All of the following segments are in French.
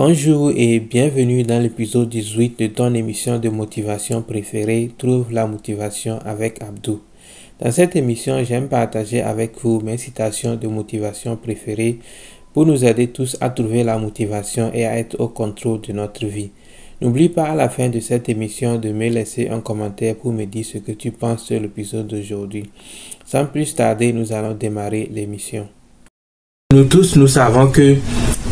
Bonjour et bienvenue dans l'épisode 18 de ton émission de motivation préférée Trouve la motivation avec Abdou. Dans cette émission, j'aime partager avec vous mes citations de motivation préférées pour nous aider tous à trouver la motivation et à être au contrôle de notre vie. N'oublie pas à la fin de cette émission de me laisser un commentaire pour me dire ce que tu penses sur l'épisode d'aujourd'hui. Sans plus tarder, nous allons démarrer l'émission. Nous tous, nous savons que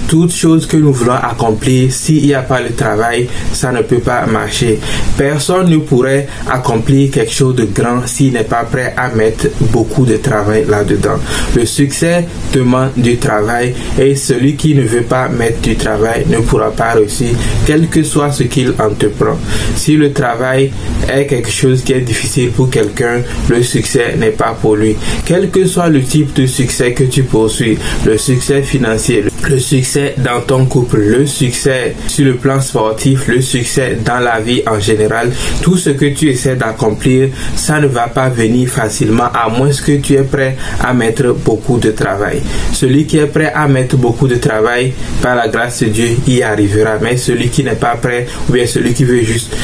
toute chose que nous voulons accomplir, s'il n'y a pas le travail, ça ne peut pas marcher. Personne ne pourrait accomplir quelque chose de grand s'il n'est pas prêt à mettre beaucoup de travail là-dedans. Le succès demande du travail et celui qui ne veut pas mettre du travail ne pourra pas réussir, quel que soit ce qu'il entreprend. Si le travail est quelque chose qui est difficile pour quelqu'un, le succès n'est pas pour lui. Quel que soit le type de succès que tu poursuis, le succès financier, le succès dans ton couple, le succès sur le plan sportif, le succès dans la vie en général, tout ce que tu essaies d'accomplir, ça ne va pas venir facilement à moins que tu es prêt à mettre beaucoup de travail. Celui qui est prêt à mettre beaucoup de travail, par la grâce de Dieu, y arrivera. Mais celui qui n'est pas prêt, ou bien celui qui veut juste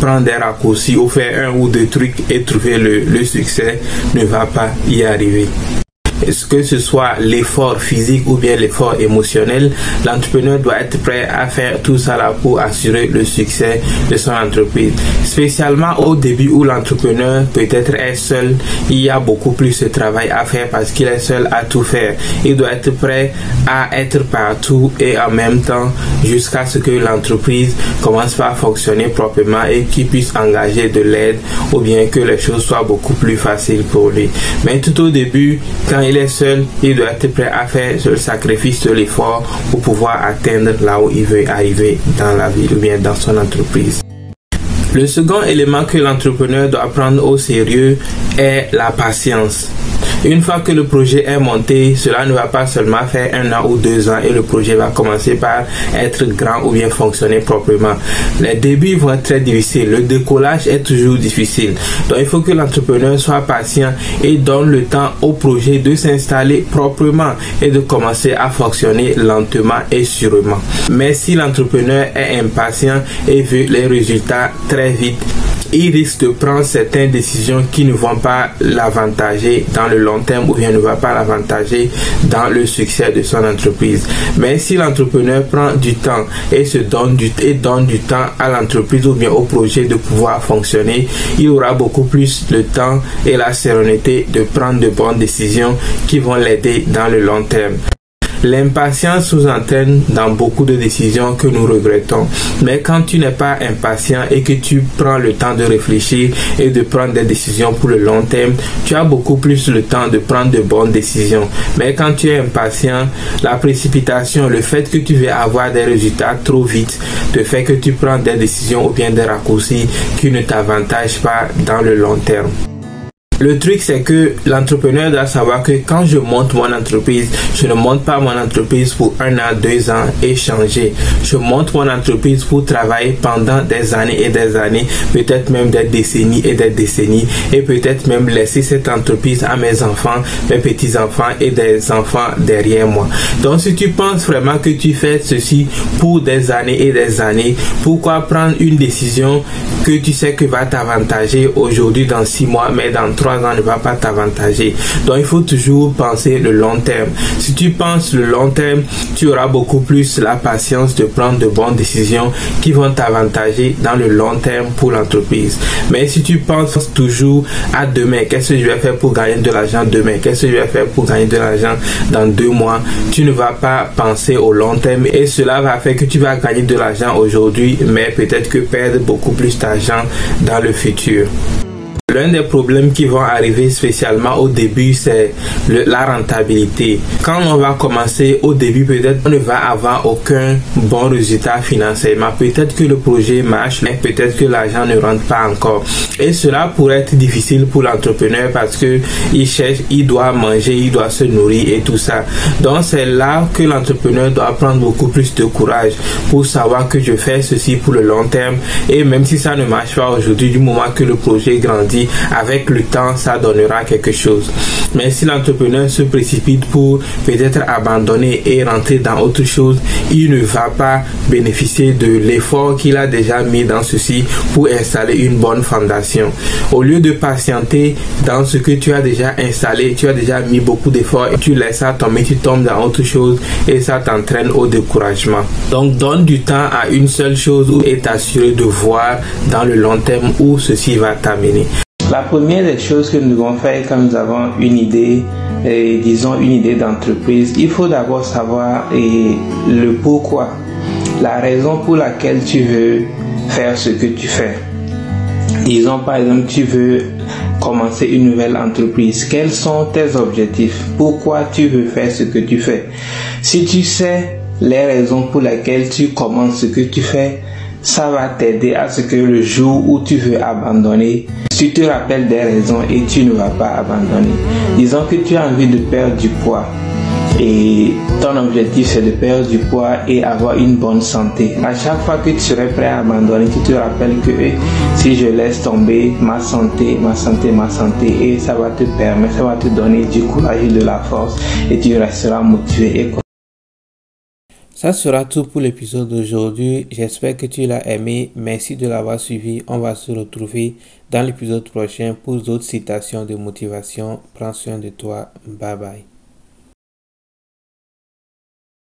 prendre des raccourcis ou faire un ou deux trucs et trouver le, le succès, ne va pas y arriver que ce soit l'effort physique ou bien l'effort émotionnel, l'entrepreneur doit être prêt à faire tout ça pour assurer le succès de son entreprise? Spécialement au début où l'entrepreneur peut-être est seul, il y a beaucoup plus de travail à faire parce qu'il est seul à tout faire. Il doit être prêt à être partout et en même temps jusqu'à ce que l'entreprise commence par fonctionner proprement et qu'il puisse engager de l'aide ou bien que les choses soient beaucoup plus faciles pour lui. Mais tout au début, quand il est seul, il doit être prêt à faire le sacrifice de l'effort pour pouvoir atteindre là où il veut arriver dans la vie ou bien dans son entreprise. Le second élément que l'entrepreneur doit prendre au sérieux est la patience. Une fois que le projet est monté, cela ne va pas seulement faire un an ou deux ans et le projet va commencer par être grand ou bien fonctionner proprement. Les débuts vont être très difficiles. Le décollage est toujours difficile. Donc il faut que l'entrepreneur soit patient et donne le temps au projet de s'installer proprement et de commencer à fonctionner lentement et sûrement. Mais si l'entrepreneur est impatient et veut les résultats très vite, il risque de prendre certaines décisions qui ne vont pas l'avantager dans le long terme ou bien ne va pas l'avantager dans le succès de son entreprise. Mais si l'entrepreneur prend du temps et se donne du, donne du temps à l'entreprise ou bien au projet de pouvoir fonctionner, il aura beaucoup plus le temps et la sérénité de prendre de bonnes décisions qui vont l'aider dans le long terme. L'impatience sous-entraîne dans beaucoup de décisions que nous regrettons. Mais quand tu n'es pas impatient et que tu prends le temps de réfléchir et de prendre des décisions pour le long terme, tu as beaucoup plus le temps de prendre de bonnes décisions. Mais quand tu es impatient, la précipitation, le fait que tu veux avoir des résultats trop vite, te fait que tu prends des décisions ou bien des raccourcis qui ne t'avantagent pas dans le long terme. Le truc, c'est que l'entrepreneur doit savoir que quand je monte mon entreprise, je ne monte pas mon entreprise pour un an, deux ans et changer. Je monte mon entreprise pour travailler pendant des années et des années, peut-être même des décennies et des décennies, et peut-être même laisser cette entreprise à mes enfants, mes petits-enfants et des enfants derrière moi. Donc, si tu penses vraiment que tu fais ceci pour des années et des années, pourquoi prendre une décision que tu sais que va t'avantager aujourd'hui dans six mois, mais dans trois ans ne va pas t'avantager. Donc il faut toujours penser le long terme. Si tu penses le long terme, tu auras beaucoup plus la patience de prendre de bonnes décisions qui vont t'avantager dans le long terme pour l'entreprise. Mais si tu penses toujours à demain, qu'est-ce que je vais faire pour gagner de l'argent demain, qu'est-ce que je vais faire pour gagner de l'argent dans deux mois, tu ne vas pas penser au long terme et cela va faire que tu vas gagner de l'argent aujourd'hui, mais peut-être que perdre beaucoup plus d'argent dans le futur. L'un des problèmes qui vont arriver spécialement au début, c'est la rentabilité. Quand on va commencer au début, peut-être on ne va avoir aucun bon résultat financièrement. Peut-être que le projet marche, mais peut-être que l'argent ne rentre pas encore. Et cela pourrait être difficile pour l'entrepreneur parce que il cherche, il doit manger, il doit se nourrir et tout ça. Donc c'est là que l'entrepreneur doit prendre beaucoup plus de courage pour savoir que je fais ceci pour le long terme. Et même si ça ne marche pas aujourd'hui, du moment que le projet grandit, avec le temps, ça donnera quelque chose. Mais si l'entrepreneur se précipite pour peut-être abandonner et rentrer dans autre chose, il ne va pas bénéficier de l'effort qu'il a déjà mis dans ceci pour installer une bonne fondation. Au lieu de patienter dans ce que tu as déjà installé, tu as déjà mis beaucoup d'efforts et tu laisses ça tomber, tu tombes dans autre chose et ça t'entraîne au découragement. Donc donne du temps à une seule chose et t'assurer de voir dans le long terme où ceci va t'amener. La première des choses que nous devons faire quand nous avons une idée, et disons une idée d'entreprise, il faut d'abord savoir et le pourquoi, la raison pour laquelle tu veux faire ce que tu fais. Disons par exemple, tu veux commencer une nouvelle entreprise. Quels sont tes objectifs? Pourquoi tu veux faire ce que tu fais? Si tu sais les raisons pour lesquelles tu commences ce que tu fais, ça va t'aider à ce que le jour où tu veux abandonner, tu te rappelles des raisons et tu ne vas pas abandonner. Disons que tu as envie de perdre du poids et ton objectif c'est de perdre du poids et avoir une bonne santé. À chaque fois que tu serais prêt à abandonner, tu te rappelles que eh, si je laisse tomber ma santé, ma santé, ma santé, et ça va te permettre, ça va te donner du courage et de la force et tu resteras motivé. Ça sera tout pour l'épisode d'aujourd'hui. J'espère que tu l'as aimé. Merci de l'avoir suivi. On va se retrouver dans l'épisode prochain pour d'autres citations de motivation. Prends soin de toi. Bye bye.